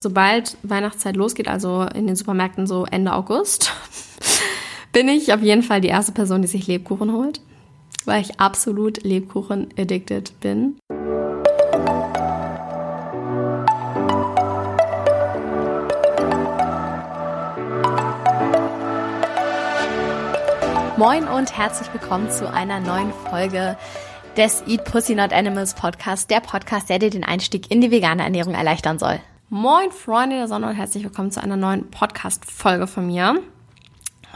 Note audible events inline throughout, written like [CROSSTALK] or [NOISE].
Sobald Weihnachtszeit losgeht, also in den Supermärkten so Ende August, [LAUGHS] bin ich auf jeden Fall die erste Person, die sich Lebkuchen holt, weil ich absolut Lebkuchen addicted bin. Moin und herzlich willkommen zu einer neuen Folge des Eat Pussy Not Animals Podcast, der Podcast, der dir den Einstieg in die vegane Ernährung erleichtern soll. Moin Freunde der Sonne und herzlich willkommen zu einer neuen Podcast-Folge von mir.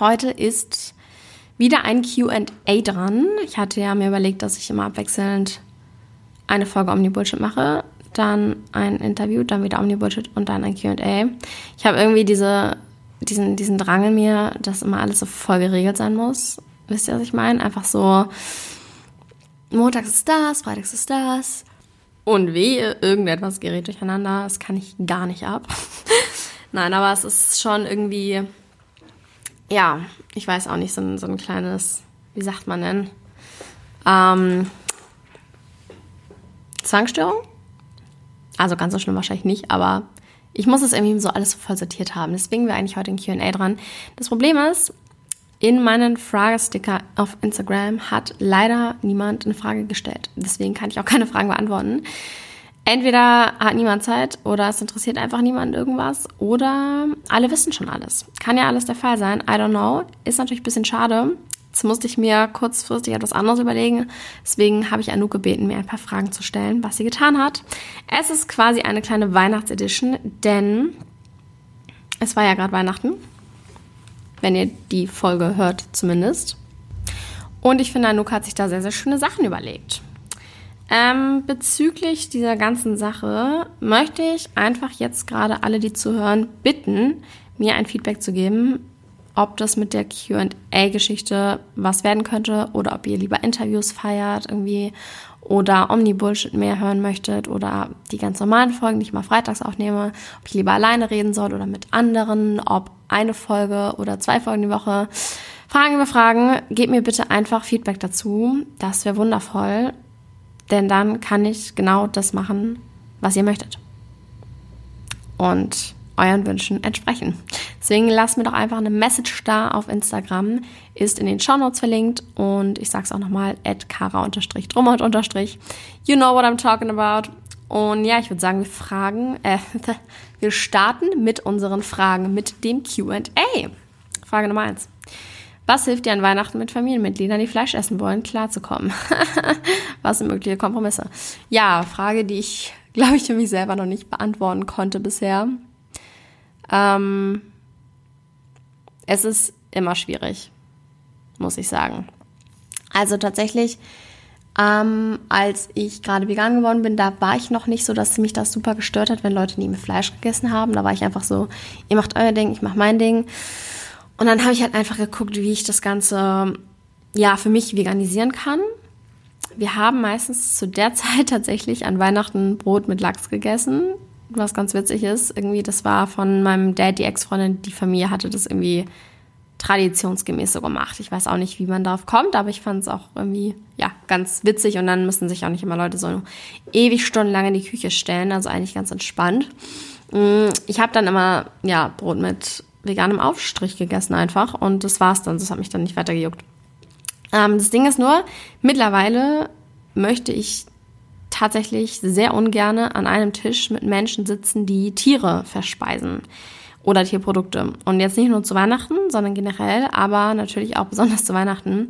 Heute ist wieder ein Q&A dran. Ich hatte ja mir überlegt, dass ich immer abwechselnd eine Folge Omni-Bullshit mache, dann ein Interview, dann wieder Omni-Bullshit und dann ein Q&A. Ich habe irgendwie diese, diesen, diesen Drang in mir, dass immer alles so voll geregelt sein muss. Wisst ihr, was ich meine? Einfach so, montags ist das, freitags ist das, und wehe, irgendetwas gerät durcheinander. Das kann ich gar nicht ab. [LAUGHS] Nein, aber es ist schon irgendwie, ja, ich weiß auch nicht, so ein, so ein kleines, wie sagt man denn? Ähm, Zwangsstörung? Also ganz so schlimm wahrscheinlich nicht, aber ich muss es irgendwie so alles voll sortiert haben. Deswegen wäre eigentlich heute ein QA dran. Das Problem ist, in meinen Fragesticker auf Instagram hat leider niemand eine Frage gestellt. Deswegen kann ich auch keine Fragen beantworten. Entweder hat niemand Zeit oder es interessiert einfach niemand irgendwas oder alle wissen schon alles. Kann ja alles der Fall sein. I don't know. Ist natürlich ein bisschen schade. Jetzt musste ich mir kurzfristig etwas anderes überlegen. Deswegen habe ich Anouk gebeten, mir ein paar Fragen zu stellen, was sie getan hat. Es ist quasi eine kleine Weihnachtsedition, denn es war ja gerade Weihnachten wenn ihr die Folge hört zumindest. Und ich finde, Anouk hat sich da sehr, sehr schöne Sachen überlegt. Ähm, bezüglich dieser ganzen Sache möchte ich einfach jetzt gerade alle, die zuhören, bitten, mir ein Feedback zu geben, ob das mit der QA-Geschichte was werden könnte oder ob ihr lieber Interviews feiert irgendwie oder Omni-Bullshit mehr hören möchtet oder die ganz normalen Folgen, die ich mal freitags aufnehme, ob ich lieber alleine reden soll oder mit anderen, ob eine Folge oder zwei Folgen die Woche. Fragen über Fragen, gebt mir bitte einfach Feedback dazu. Das wäre wundervoll, denn dann kann ich genau das machen, was ihr möchtet. Und euren Wünschen entsprechen. Deswegen lasst mir doch einfach eine Message da auf Instagram, ist in den Shownotes verlinkt und ich sag's auch nochmal, at kara-drummond You know what I'm talking about. Und ja, ich würde sagen, wir fragen, äh, [LAUGHS] wir starten mit unseren Fragen, mit dem Q&A. Frage Nummer eins. Was hilft dir an Weihnachten mit Familienmitgliedern, die Fleisch essen wollen, klarzukommen? [LAUGHS] Was sind mögliche Kompromisse? Ja, Frage, die ich, glaube ich, für mich selber noch nicht beantworten konnte bisher. Ähm, es ist immer schwierig, muss ich sagen. Also tatsächlich ähm, als ich gerade vegan geworden bin, da war ich noch nicht so, dass mich das super gestört hat, wenn Leute nie mit Fleisch gegessen haben. Da war ich einfach so, ihr macht euer Ding, ich mach mein Ding. Und dann habe ich halt einfach geguckt, wie ich das Ganze ja für mich veganisieren kann. Wir haben meistens zu der [LAUGHS] Zeit tatsächlich an Weihnachten Brot mit Lachs gegessen, was ganz witzig ist. Irgendwie, das war von meinem Dad, die Ex-Freundin, die Familie hatte das irgendwie traditionsgemäß so gemacht. Ich weiß auch nicht, wie man darauf kommt, aber ich fand es auch irgendwie, ja, ganz witzig und dann müssen sich auch nicht immer Leute so ewig stundenlang in die Küche stellen, also eigentlich ganz entspannt. Mm, ich habe dann immer, ja, Brot mit veganem Aufstrich gegessen einfach und das war's dann, das hat mich dann nicht weiter gejuckt. Ähm, das Ding ist nur, mittlerweile möchte ich tatsächlich sehr ungerne an einem Tisch mit Menschen sitzen, die Tiere verspeisen oder Tierprodukte. Und jetzt nicht nur zu Weihnachten, sondern generell, aber natürlich auch besonders zu Weihnachten.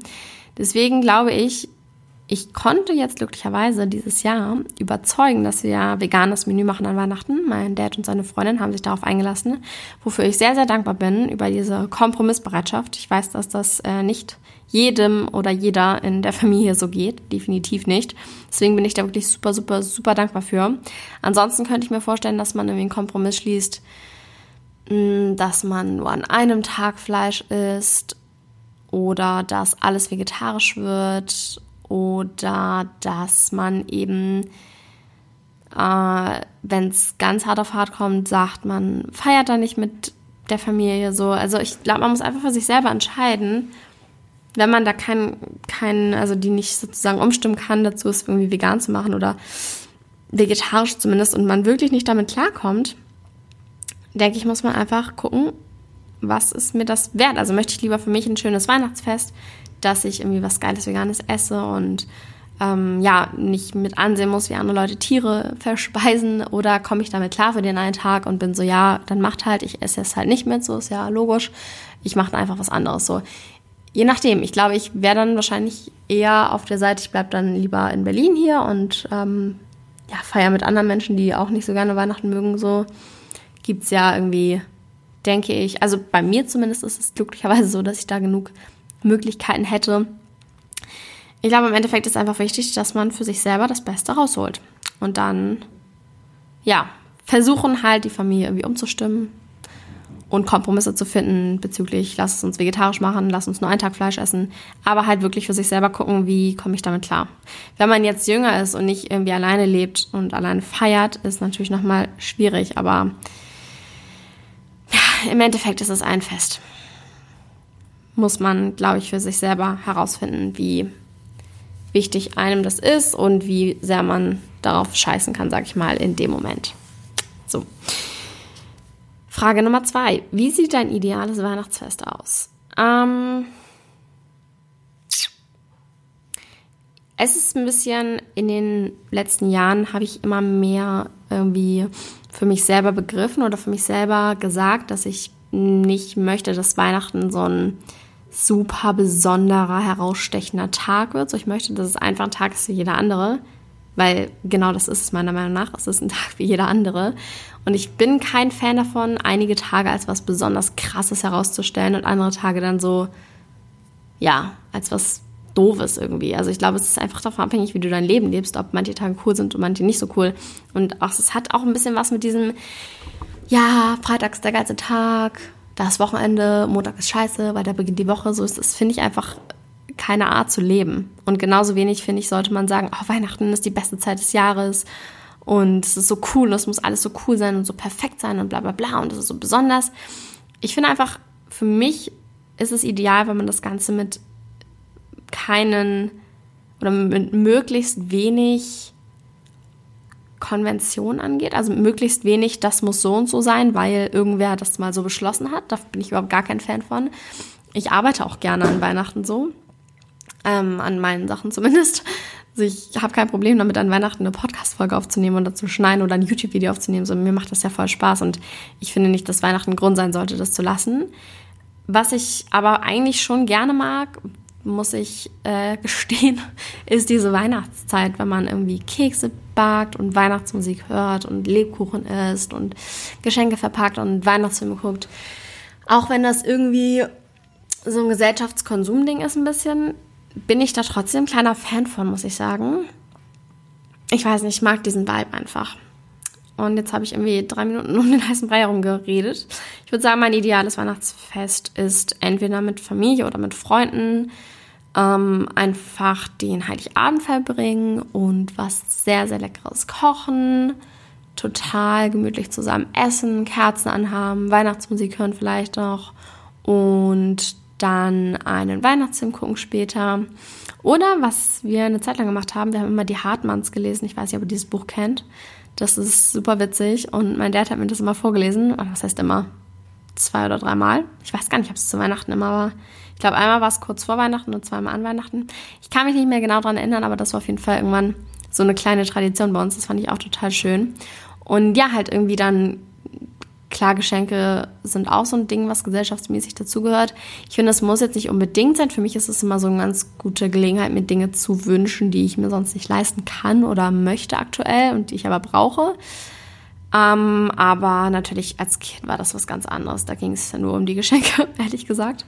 Deswegen glaube ich, ich konnte jetzt glücklicherweise dieses Jahr überzeugen, dass wir veganes Menü machen an Weihnachten. Mein Dad und seine Freundin haben sich darauf eingelassen, wofür ich sehr, sehr dankbar bin über diese Kompromissbereitschaft. Ich weiß, dass das äh, nicht jedem oder jeder in der Familie so geht. Definitiv nicht. Deswegen bin ich da wirklich super, super, super dankbar für. Ansonsten könnte ich mir vorstellen, dass man irgendwie einen Kompromiss schließt, Mm, dass man nur an einem Tag Fleisch isst oder dass alles vegetarisch wird oder dass man eben, äh, wenn es ganz hart auf hart kommt, sagt, man feiert da nicht mit der Familie so. Also ich glaube, man muss einfach für sich selber entscheiden, wenn man da keinen, kein, also die nicht sozusagen umstimmen kann, dazu es irgendwie vegan zu machen oder vegetarisch zumindest und man wirklich nicht damit klarkommt, denke ich, muss man einfach gucken, was ist mir das wert? Also möchte ich lieber für mich ein schönes Weihnachtsfest, dass ich irgendwie was Geiles Veganes esse und ähm, ja, nicht mit ansehen muss, wie andere Leute Tiere [LAUGHS] verspeisen oder komme ich damit klar für den einen Tag und bin so, ja, dann macht halt, ich esse es halt nicht mit, so ist ja logisch. Ich mache einfach was anderes so. Je nachdem, ich glaube, ich wäre dann wahrscheinlich eher auf der Seite, ich bleibe dann lieber in Berlin hier und ähm, ja, feier mit anderen Menschen, die auch nicht so gerne Weihnachten mögen, so gibt es ja irgendwie, denke ich, also bei mir zumindest ist es glücklicherweise so, dass ich da genug Möglichkeiten hätte. Ich glaube, im Endeffekt ist einfach wichtig, dass man für sich selber das Beste rausholt. Und dann, ja, versuchen halt die Familie irgendwie umzustimmen, und Kompromisse zu finden bezüglich, lass es uns vegetarisch machen, lass uns nur einen Tag Fleisch essen, aber halt wirklich für sich selber gucken, wie komme ich damit klar. Wenn man jetzt jünger ist und nicht irgendwie alleine lebt und alleine feiert, ist natürlich nochmal schwierig, aber im Endeffekt ist es ein Fest. Muss man, glaube ich, für sich selber herausfinden, wie wichtig einem das ist und wie sehr man darauf scheißen kann, sag ich mal, in dem Moment. So. Frage Nummer zwei. Wie sieht dein ideales Weihnachtsfest aus? Ähm, es ist ein bisschen, in den letzten Jahren habe ich immer mehr irgendwie für mich selber begriffen oder für mich selber gesagt, dass ich nicht möchte, dass Weihnachten so ein super besonderer, herausstechender Tag wird. So, ich möchte, dass es einfach ein Tag ist wie jeder andere. Weil genau das ist es meiner Meinung nach. Es ist ein [LAUGHS] Tag wie jeder andere. Und ich bin kein Fan davon, einige Tage als was besonders Krasses herauszustellen und andere Tage dann so, ja, als was Doofes irgendwie. Also ich glaube, es ist einfach davon abhängig, wie du dein Leben lebst, ob manche Tage cool sind und manche nicht so cool. Und auch, es hat auch ein bisschen was mit diesem, ja, Freitag ist der geilste Tag, das Wochenende, Montag ist scheiße, weil da beginnt die Woche. So ist das, finde ich einfach keine Art zu leben. Und genauso wenig, finde ich, sollte man sagen, oh, Weihnachten ist die beste Zeit des Jahres und es ist so cool, es muss alles so cool sein und so perfekt sein und bla bla bla und es ist so besonders. Ich finde einfach, für mich ist es ideal, wenn man das Ganze mit keinen oder mit möglichst wenig Konvention angeht. Also möglichst wenig, das muss so und so sein, weil irgendwer das mal so beschlossen hat. Da bin ich überhaupt gar kein Fan von. Ich arbeite auch gerne an Weihnachten so ähm, an meinen Sachen zumindest. Also ich habe kein Problem damit, an Weihnachten eine Podcast-Folge aufzunehmen und dazu schneiden oder ein YouTube-Video aufzunehmen. So, mir macht das ja voll Spaß und ich finde nicht, dass Weihnachten Grund sein sollte, das zu lassen. Was ich aber eigentlich schon gerne mag, muss ich äh, gestehen, [LAUGHS] ist diese Weihnachtszeit, wenn man irgendwie Kekse backt und Weihnachtsmusik hört und Lebkuchen isst und Geschenke verpackt und Weihnachtsfilme guckt. Auch wenn das irgendwie so ein Gesellschaftskonsumding ist ein bisschen, bin ich da trotzdem ein kleiner Fan von, muss ich sagen. Ich weiß nicht, ich mag diesen Vibe einfach. Und jetzt habe ich irgendwie drei Minuten [LAUGHS] um den heißen Brei herum geredet. Ich würde sagen, mein ideales Weihnachtsfest ist entweder mit Familie oder mit Freunden ähm, einfach den Heiligabend verbringen und was sehr, sehr Leckeres kochen, total gemütlich zusammen essen, Kerzen anhaben, Weihnachtsmusik hören vielleicht noch und dann einen Weihnachtsfilm gucken später. Oder was wir eine Zeit lang gemacht haben, wir haben immer die Hartmanns gelesen. Ich weiß nicht, ob ihr dieses Buch kennt. Das ist super witzig und mein Dad hat mir das immer vorgelesen. Was heißt immer? Zwei oder dreimal. Ich weiß gar nicht, ob es zu Weihnachten immer war. Ich glaube, einmal war es kurz vor Weihnachten und zweimal an Weihnachten. Ich kann mich nicht mehr genau daran erinnern, aber das war auf jeden Fall irgendwann so eine kleine Tradition bei uns. Das fand ich auch total schön. Und ja, halt irgendwie dann Klar, Geschenke sind auch so ein Ding, was gesellschaftsmäßig dazugehört. Ich finde, das muss jetzt nicht unbedingt sein. Für mich ist es immer so eine ganz gute Gelegenheit, mir Dinge zu wünschen, die ich mir sonst nicht leisten kann oder möchte aktuell und die ich aber brauche. Ähm, aber natürlich als Kind war das was ganz anderes. Da ging es ja nur um die Geschenke, [LAUGHS] ehrlich gesagt.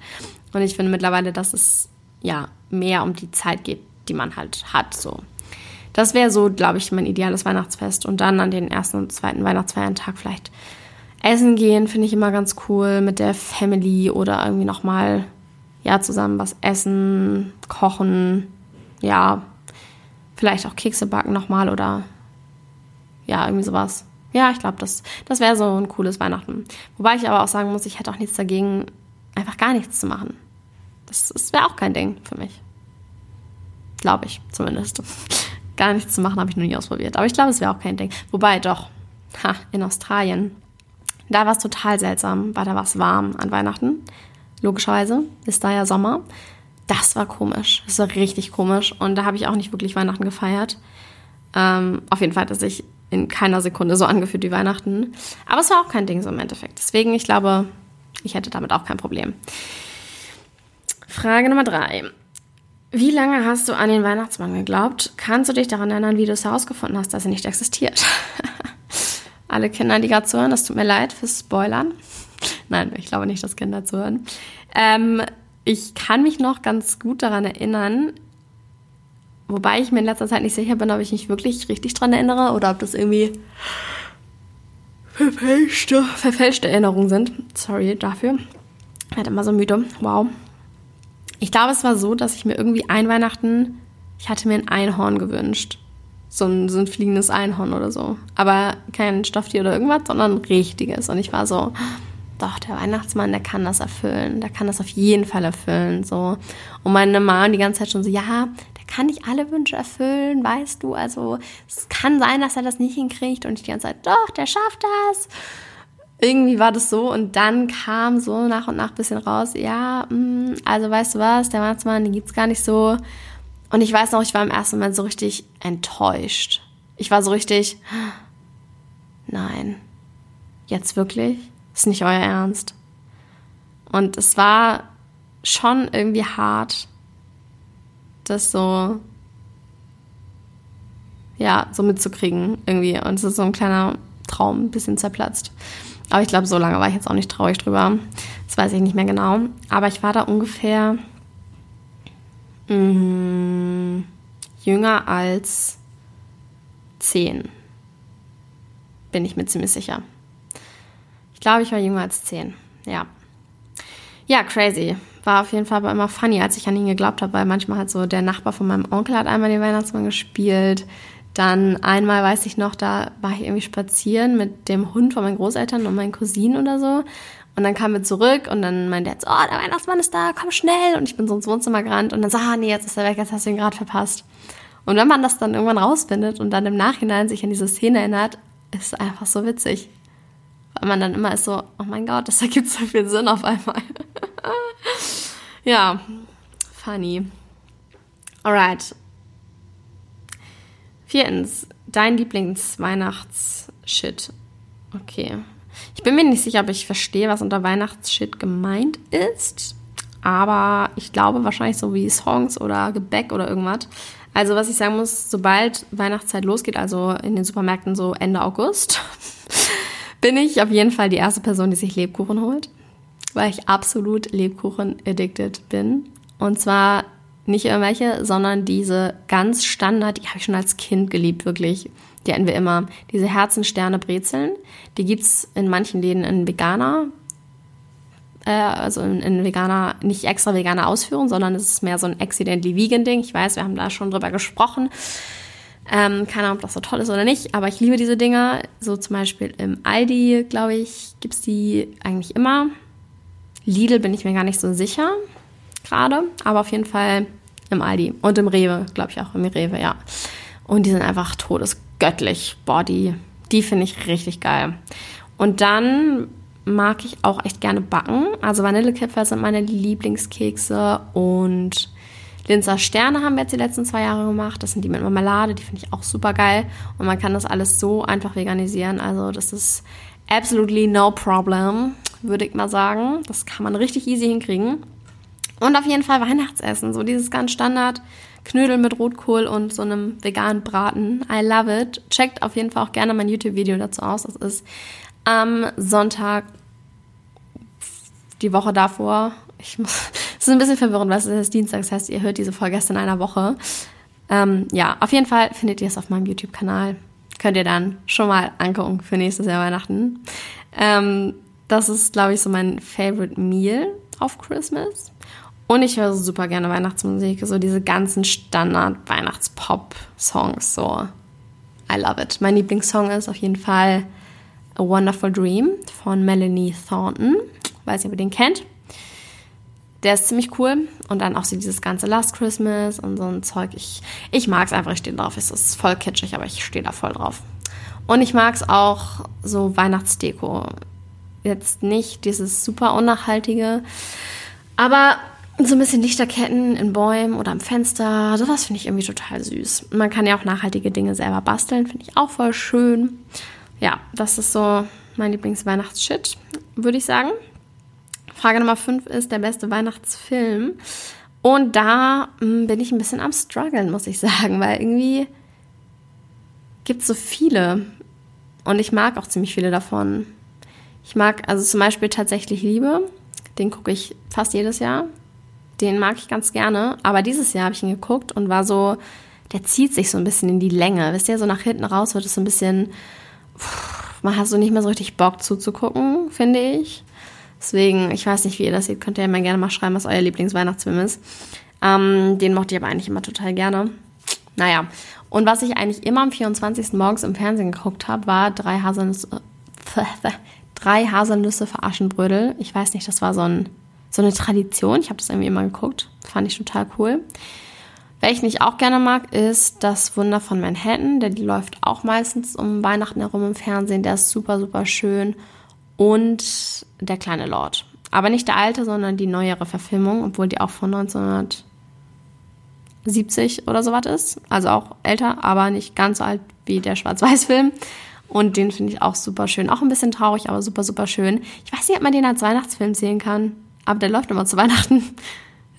Und ich finde mittlerweile, dass es ja mehr um die Zeit geht, die man halt hat. So. Das wäre so, glaube ich, mein ideales Weihnachtsfest. Und dann an den ersten und zweiten Weihnachtsfeiertag vielleicht Essen gehen finde ich immer ganz cool mit der Family oder irgendwie nochmal, ja, zusammen was essen, kochen, ja, vielleicht auch Kekse backen nochmal oder ja, irgendwie sowas. Ja, ich glaube, das, das wäre so ein cooles Weihnachten. Wobei ich aber auch sagen muss, ich hätte auch nichts dagegen, einfach gar nichts zu machen. Das, das wäre auch kein Ding für mich. Glaube ich zumindest. [LAUGHS] gar nichts zu machen habe ich noch nie ausprobiert. Aber ich glaube, es wäre auch kein Ding. Wobei doch, ha, in Australien Da war es total seltsam, weil da war es warm an Weihnachten. Logischerweise ist da ja Sommer. Das war komisch. Das war richtig komisch. Und da habe ich auch nicht wirklich Weihnachten gefeiert. Ähm, auf jeden Fall hat es sich in keiner Sekunde so angefühlt wie Weihnachten. Aber es war auch kein Ding so im Endeffekt. Deswegen, ich glaube, ich hätte damit auch kein Problem. Frage Nummer drei. Wie lange hast du an den Weihnachtsmann geglaubt? Kannst du dich daran erinnern, wie du es herausgefunden hast, dass er nicht existiert? [LAUGHS] Alle Kinder, die gerade zuhören, das tut mir leid fürs Spoilern. [LAUGHS] Nein, ich glaube nicht, dass Kinder zuhören. Ähm, ich kann mich noch ganz gut daran erinnern, wobei ich mir in letzter Zeit nicht sicher bin, ob ich mich wirklich richtig daran erinnere oder ob das irgendwie verfälschte, verfälschte Erinnerungen sind. Sorry dafür. Ich werde immer so müde. Wow. Ich glaube, es war so, dass ich mir irgendwie ein Weihnachten, ich hatte mir ein Einhorn gewünscht. So ein, so ein fliegendes Einhorn oder so. Aber kein Stofftier oder irgendwas, sondern ein richtiges. Und ich war so, doch, der Weihnachtsmann, der kann das erfüllen. Der kann das auf jeden Fall erfüllen. So. Und meine Mama die ganze Zeit schon so, ja, der kann nicht alle Wünsche erfüllen, weißt du. Also es kann sein, dass er das nicht hinkriegt. Und ich die ganze Zeit, doch, der schafft das. Irgendwie war das so und dann kam so nach und nach ein bisschen raus, ja, mm, also weißt du was, der Weihnachtsmann, den gibt's gar nicht so. Und ich weiß noch, ich war im ersten Moment so richtig enttäuscht. Ich war so richtig, nein, jetzt wirklich? Ist nicht euer Ernst. Und es war schon irgendwie hart, das so, ja, so mitzukriegen irgendwie. Und es ist so ein kleiner Traum, ein bisschen zerplatzt. Aber ich glaube, so lange war ich jetzt auch nicht traurig drüber. Das weiß ich nicht mehr genau. Aber ich war da ungefähr mh, mm, jünger als zehn. Bin ich mir ziemlich sicher glaube, ich war jünger als zehn. Ja. Ja, crazy. War auf jeden Fall aber immer funny, als ich an ihn geglaubt habe, weil manchmal hat so der Nachbar von meinem Onkel hat einmal den Weihnachtsmann gespielt. Dann einmal weiß ich noch, da war ich irgendwie spazieren mit dem Hund von meinen Großeltern und meinen Cousinen oder so. Und dann kamen wir zurück und dann meinte er jetzt, oh, der Weihnachtsmann ist da, komm schnell. Und ich bin so ins Wohnzimmer gerannt und dann sah, ah, nee, jetzt ist er weg, jetzt hast du ihn gerade verpasst. Und wenn man das dann irgendwann rausfindet und dann im Nachhinein sich an diese Szene erinnert, ist es einfach so witzig. Weil man dann immer ist so, oh mein Gott, das [LAUGHS] ergibt so viel Sinn auf einmal. [LAUGHS] ja, funny. Alright. Viertens, dein Lieblings-Weihnachts-Shit. Okay. Ich bin mir nicht sicher, ob ich verstehe, was unter Weihnachtsshit gemeint ist. Aber ich glaube wahrscheinlich so wie Songs oder Gebäck oder irgendwas. Also was ich sagen muss, sobald Weihnachtszeit losgeht, also in den Supermärkten so Ende August, [LAUGHS] bin ich auf jeden Fall die erste Person, die sich Lebkuchen holt, weil ich absolut Lebkuchen-addicted bin. Und zwar nicht irgendwelche, sondern diese ganz Standard, die habe ich schon als Kind geliebt, wirklich. Die hatten wir immer. Diese Herzensterne Brezeln, die gibt es in manchen Läden in Veganer. Äh, also in, in, veganer, nicht extra veganer Ausführung, sondern es ist mehr so ein accidentally vegan Ding. Ich weiß, wir haben da schon drüber gesprochen. Ähm, keine Ahnung, ob das so toll ist oder nicht, aber ich liebe diese Dinger. So zum Beispiel im Aldi, glaube ich, gibt es die eigentlich immer. Lidl bin ich mir gar nicht so sicher gerade, aber auf jeden Fall im Aldi und im Rewe, glaube ich auch im Rewe, ja. Und die sind einfach todesgöttlich. Boah, die, die finde ich richtig geil. Und dann mag ich auch echt gerne backen. Also Vanillekipferl sind meine Lieblingskekse und Linzer Sterne haben wir jetzt die letzten zwei Jahre gemacht. Das sind die mit Marmelade, die finde ich auch super geil. Und man kann das alles so einfach veganisieren. Also das ist absolutely no problem, würde ich mal sagen. Das kann man richtig easy hinkriegen. Und auf jeden Fall Weihnachtsessen, so dieses ganz Standard. Knödel mit Rotkohl und so einem veganen Braten. I love it. Checkt auf jeden Fall auch gerne mein YouTube-Video dazu aus. Das ist am Sonntag, die Woche davor. Ich muss, [LAUGHS] es ist ein bisschen verwirrend, weil es ist Dienstag, das heißt, ihr hört diese Folge erst in einer Woche. Ähm, ja, auf jeden Fall findet ihr es auf meinem YouTube-Kanal. Könnt ihr dann schon mal angucken für nächstes Jahr Weihnachten. Ähm, das ist, glaube ich, so mein Favorite Meal auf Christmas. Und ich höre super gerne Weihnachtsmusik, so diese ganzen Standard-Weihnachts-Pop-Songs, so. I love it. Mein Lieblingssong ist auf jeden Fall A Wonderful Dream von Melanie Thornton. Weiß nicht, ob ihr den kennt. Der ist ziemlich cool. Und dann auch so dieses ganze Last Christmas und so ein Zeug. Ich, ich mag es einfach, ich stehe drauf. Es ist voll kitschig, aber ich stehe da voll drauf. Und ich mag es auch so Weihnachtsdeko. jetzt nicht dieses super unnachhaltige, aber so ein bisschen Lichterketten in Bäumen oder am Fenster, sowas finde ich irgendwie total süß. Man kann ja auch nachhaltige Dinge selber basteln, finde ich auch voll schön. Ja, das ist so mein Lieblingsweihnachtsshit, würde ich sagen. Frage Nummer 5 ist der beste Weihnachtsfilm. Und da hm, bin ich ein bisschen am struggeln, muss ich sagen, weil irgendwie gibt es so viele. Und ich mag auch ziemlich viele davon. Ich mag also zum Beispiel tatsächlich Liebe. Den gucke ich fast jedes Jahr. Den mag ich ganz gerne. Aber dieses Jahr habe ich ihn geguckt und war so, der zieht sich so ein bisschen in die Länge. Wisst ihr, so nach hinten raus wird es so ein bisschen, man hat so nicht mehr so richtig Bock zuzugucken, finde ich. Deswegen, ich weiß nicht, wie ihr das seht, könnt ihr ja mal gerne mal schreiben, was euer Lieblingsweihnachtsfilm ist. Ähm, den mochte ich aber eigentlich immer total gerne. Naja, und was ich eigentlich immer am 24. morgens im Fernsehen geguckt habe, war drei Haselnüsse, [LAUGHS] drei Haselnüsse für Aschenbrödel. Ich weiß nicht, das war so, ein, so eine Tradition. Ich habe das irgendwie immer geguckt. Fand ich total cool. Welchen ich auch gerne mag, ist Das Wunder von Manhattan. Der läuft auch meistens um Weihnachten herum im Fernsehen. Der ist super, super schön und Der kleine Lord. Aber nicht der alte, sondern die neuere Verfilmung, obwohl die auch von 1970 oder so was ist. Also auch älter, aber nicht ganz so alt wie der Schwarz-Weiß-Film. Und den finde ich auch super schön. Auch ein bisschen traurig, aber super, super schön. Ich weiß nicht, ob man den als Weihnachtsfilm sehen kann. Aber der läuft immer zu [LAUGHS] Weihnachten.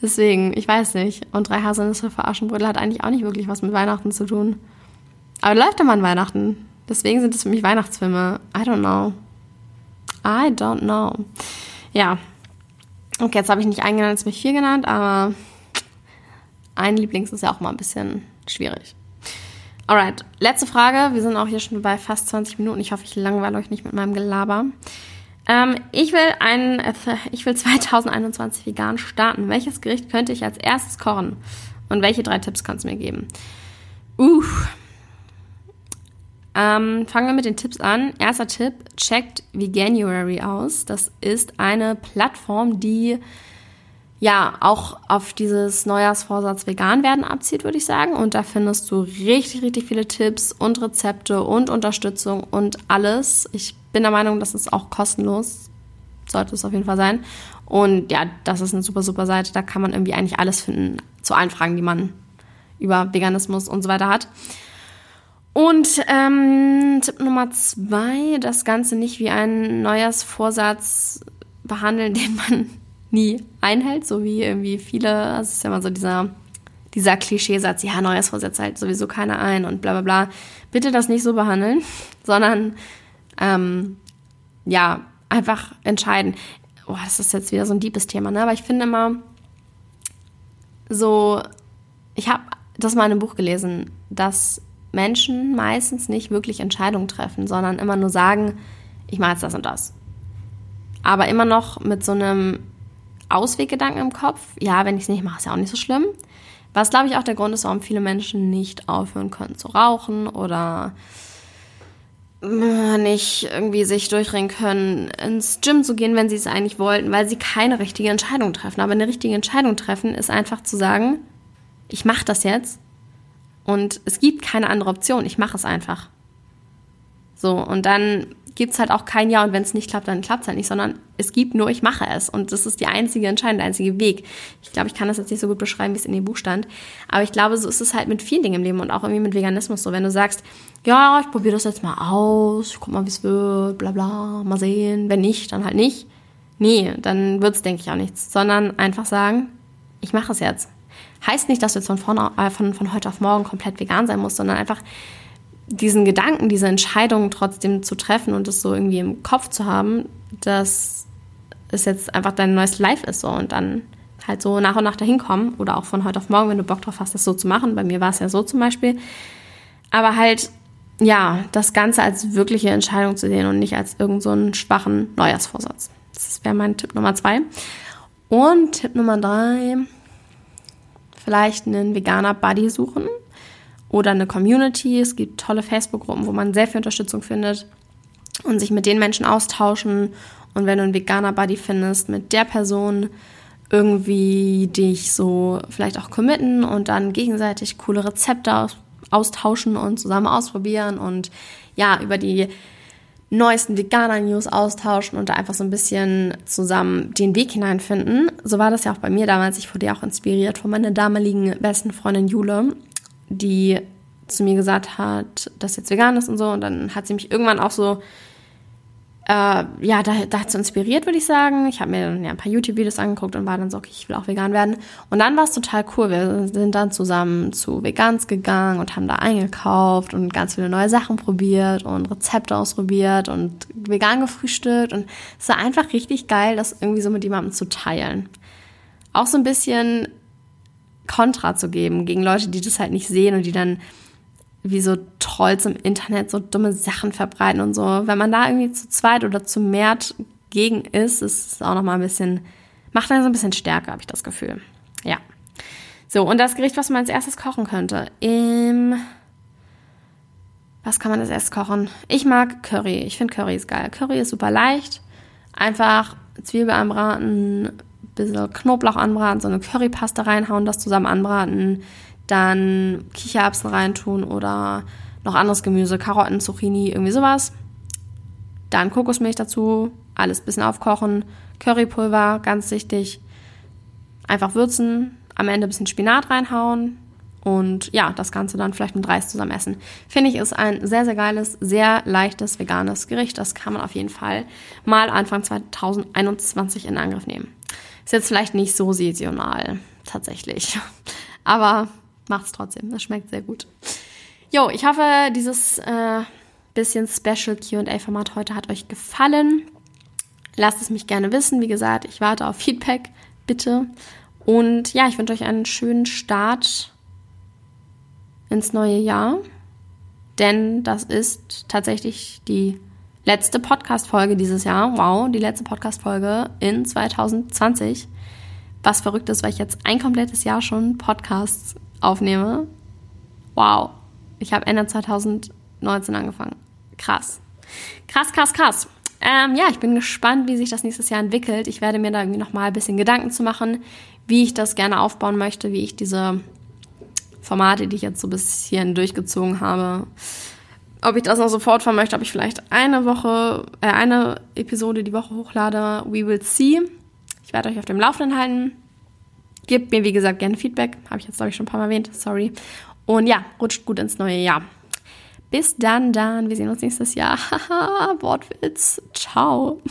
Deswegen, ich weiß nicht. Und drei Haselnüsse für Aschenbrödel hat eigentlich auch nicht wirklich was mit Weihnachten zu tun. Aber läuft immer an Weihnachten. Deswegen sind es für mich Weihnachtsfilme. I don't know. I don't know. Ja. Okay, jetzt habe ich nicht einen genannt, jetzt habe ich vier genannt, aber ein Lieblings ist ja auch mal ein bisschen schwierig. Alright, letzte Frage. Wir sind auch hier schon bei fast 20 Minuten. Ich hoffe, ich langweile euch nicht mit meinem Gelaber. Ähm, ich will ein, ich will 2021 vegan starten. Welches Gericht könnte ich als erstes kochen? Und welche drei Tipps kannst du mir geben? Uff. Ähm, fangen wir mit den Tipps an. Erster Tipp, checkt Veganuary aus. Das ist eine Plattform, die ja auch auf dieses Neujahrsvorsatz vegan werden abzieht, würde ich sagen. Und da findest du richtig, richtig viele Tipps und Rezepte und Unterstützung und alles. Ich bin der Meinung, das ist auch kostenlos. Sollte es auf jeden Fall sein. Und ja, das ist eine super, super Seite. Da kann man irgendwie eigentlich alles finden zu allen Fragen, die man über Veganismus und so weiter hat. Und ähm, Tipp Nummer zwei, das Ganze nicht wie einen Neujahrsvorsatz behandeln, [LAUGHS] den man nie einhält, so wie irgendwie viele, das ist ja immer so dieser, dieser Klischeesatz, ja, Neujahrsvorsätze halt sowieso keiner ein und bla bla bla. Bitte das nicht so behandeln, [LAUGHS] sondern ähm, ja, einfach entscheiden. Oh, das ist jetzt wieder so ein deepes Thema, ne? Aber ich finde immer so, ich habe das mal in einem Buch gelesen, dass Menschen meistens nicht wirklich Entscheidungen treffen, sondern immer nur sagen, ich mache jetzt das und das. Aber immer noch mit so einem Ausweggedanken im Kopf, ja, wenn ich es nicht mache, ist ja auch nicht so schlimm. Was, glaube ich, auch der Grund ist, warum viele Menschen nicht aufhören können zu rauchen oder äh, nicht irgendwie sich durchringen können, ins Gym zu gehen, wenn sie es eigentlich wollten, weil sie keine richtige Entscheidung treffen. Aber eine richtige Entscheidung treffen ist einfach zu sagen, ich mache das jetzt und es gibt keine andere Option. Ich mache es einfach. So, und dann gibt es halt auch kein Ja und wenn es nicht klappt, dann klappt es halt nicht, sondern es gibt nur, ich mache es. Und das ist die einzige Entscheidung, der einzige Weg. Ich glaube, ich kann das jetzt nicht so gut beschreiben, wie es in dem Buch stand. Aber ich glaube, so ist es halt mit vielen Dingen im Leben und auch irgendwie mit Veganismus so. Wenn du sagst, ja, ich probiere das jetzt mal aus, ich guck mal, wie es wird, bla bla, mal sehen. Wenn nicht, dann halt nicht. Nee, dann wird es, denke ich, auch nichts. Sondern einfach sagen, ich mache es jetzt. Heißt nicht, dass du jetzt von, vorne, äh, von, von heute auf morgen komplett vegan sein musst, sondern einfach diesen Gedanken, diese Entscheidung trotzdem zu treffen und das so irgendwie im Kopf zu haben, dass es jetzt einfach dein neues Life ist so und dann halt so nach und nach dahin kommen oder auch von heute auf morgen, wenn du Bock drauf hast, das so zu machen. Bei mir war es ja so zum Beispiel. Aber halt, ja, das Ganze als wirkliche Entscheidung zu sehen und nicht als irgendeinen so schwachen Neujahrsvorsatz. Das wäre mein Tipp Nummer zwei. Und Tipp Nummer drei, vielleicht einen veganer Buddy suchen oder eine Community. Es gibt tolle Facebook-Gruppen, wo man sehr viel Unterstützung findet und sich mit den Menschen austauschen. Und wenn du einen veganer Buddy findest, mit der Person irgendwie dich so vielleicht auch committen und dann gegenseitig coole Rezepte austauschen und zusammen ausprobieren und ja, über die neuesten Veganer-News austauschen und da einfach so ein bisschen zusammen den Weg hineinfinden. So war das ja auch bei mir damals. Ich wurde ja auch inspiriert von meiner damaligen besten Freundin Jule, die zu mir gesagt hat, dass jetzt vegan ist und so. Und dann hat sie mich irgendwann auch so äh, ja, da, dazu inspiriert, würde ich sagen. Ich habe mir dann ja ein paar YouTube-Videos angeguckt und war dann so, okay, ich will auch vegan werden. Und dann war es total cool. Wir sind dann zusammen zu Vegans gegangen und haben da eingekauft und ganz viele neue Sachen probiert und Rezepte ausprobiert und vegan gefrühstückt. Und es war einfach richtig geil, das irgendwie so mit jemandem zu teilen. Auch so ein bisschen Kontra zu geben gegen Leute, die das halt nicht sehen und die dann wie so Trolls im Internet so dumme Sachen verbreiten und so. Wenn man da irgendwie zu zweit oder zu mehr gegen ist, ist es auch nochmal ein bisschen, macht dann so ein bisschen stärker, habe ich das Gefühl. Ja. So, und das Gericht, was man als erstes kochen könnte. Im was kann man als erstes kochen? Ich mag Curry. Ich finde Curry ist geil. Curry ist super leicht. Einfach Zwiebel anbraten, bisschen Knoblauch anbraten, so eine Currypaste reinhauen, das zusammen anbraten, dann Kichererbsen reintun oder noch anderes Gemüse, Karotten, Zucchini, irgendwie sowas. Dann Kokosmilch dazu, alles bisschen aufkochen, Currypulver, ganz wichtig. Einfach würzen, am Ende ein bisschen Spinat reinhauen und ja, das Ganze dann vielleicht mit Reis zusammen essen. Finde ich, ist ein sehr, sehr geiles, sehr leichtes veganes Gericht. Das kann man auf jeden Fall mal Anfang 2021 in Angriff nehmen. Ist jetzt vielleicht nicht so saisonal, tatsächlich. Aber macht's trotzdem. Das schmeckt sehr gut. Jo, ich hoffe, dieses äh, bisschen Special QA-Format heute hat euch gefallen. Lasst es mich gerne wissen. Wie gesagt, ich warte auf Feedback, bitte. Und ja, ich wünsche euch einen schönen Start ins neue Jahr. Denn das ist tatsächlich die letzte Podcast-Folge dieses Jahr. Wow, die letzte Podcast-Folge in 2020. Was verrückt ist, weil ich jetzt ein komplettes Jahr schon Podcasts aufnehme. Wow. Ich habe Ende 2019 angefangen. Krass. Krass, krass, krass. Ähm, ja, ich bin gespannt, wie sich das nächstes Jahr entwickelt. Ich werde mir da irgendwie nochmal ein bisschen Gedanken zu machen, wie ich das gerne aufbauen möchte, wie ich diese Formate, die ich jetzt so bis hierhin durchgezogen habe, ob ich das noch sofort möchte, ob ich vielleicht eine Woche, äh, eine Episode die Woche hochlade. We will see. Ich werde euch auf dem Laufenden halten. Gebt mir, wie gesagt, gerne Feedback. Habe ich jetzt, glaube ich, schon ein paar Mal erwähnt. Sorry. Und ja, rutscht gut ins neue Jahr. Bis dann, dann. Wir sehen uns nächstes Jahr. [LAUGHS] Haha, Wortwitz. Ciao.